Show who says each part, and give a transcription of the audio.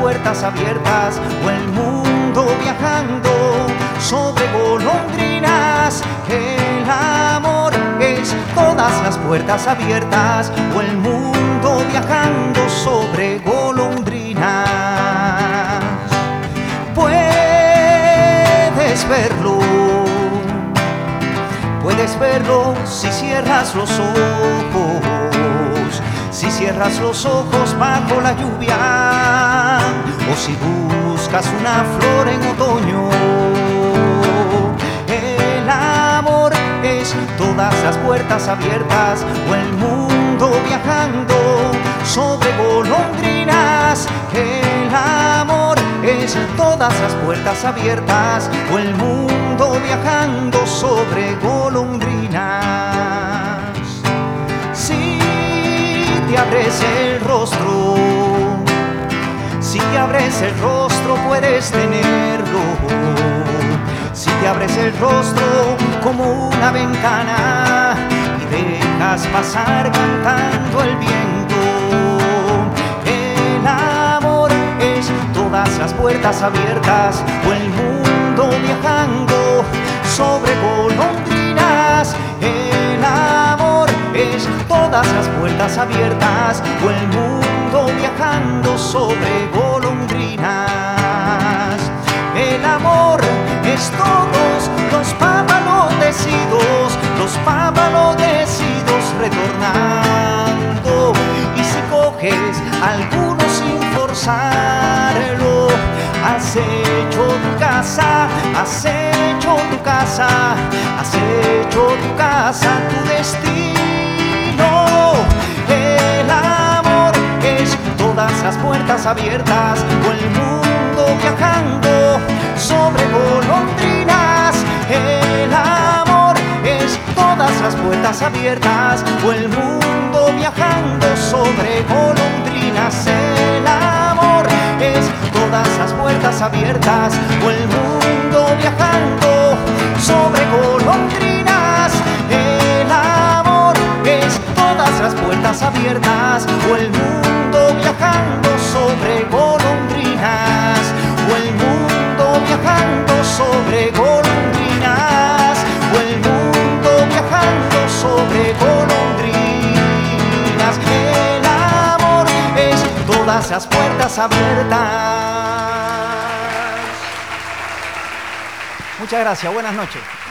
Speaker 1: puertas abiertas o el mundo viajando sobre golondrinas. El amor es todas las puertas abiertas o el mundo viajando sobre golondrinas. Puedes verlo, puedes verlo si cierras los ojos, si cierras los ojos bajo la lluvia o si buscas una flor en otoño. El amor es todas las puertas abiertas o el mundo viajando sobre golondrinas. El amor es todas las puertas abiertas o el mundo viajando sobre golondrinas. El rostro, si te abres el rostro puedes tenerlo. Si te abres el rostro como una ventana y dejas pasar cantando el viento. El amor es todas las puertas abiertas o el mundo viajando sobre golondrinas. El amor es todas las abiertas o el mundo viajando sobre golondrinas. El amor es todos los pavalodecidos, los pavalodecidos retornando. Y si coges alguno sin forzarlo, has hecho tu casa, has hecho tu casa, has hecho tu casa, tu destino. Las puertas abiertas o el mundo viajando sobre golondrinas. El amor es todas las puertas abiertas o el mundo viajando sobre golondrinas. El amor es todas las puertas abiertas o el mundo o el mundo viajando sobre golondrinas o el mundo viajando sobre golondrinas o el mundo viajando sobre golondrinas. El amor es todas las puertas abiertas. Muchas gracias, buenas noches.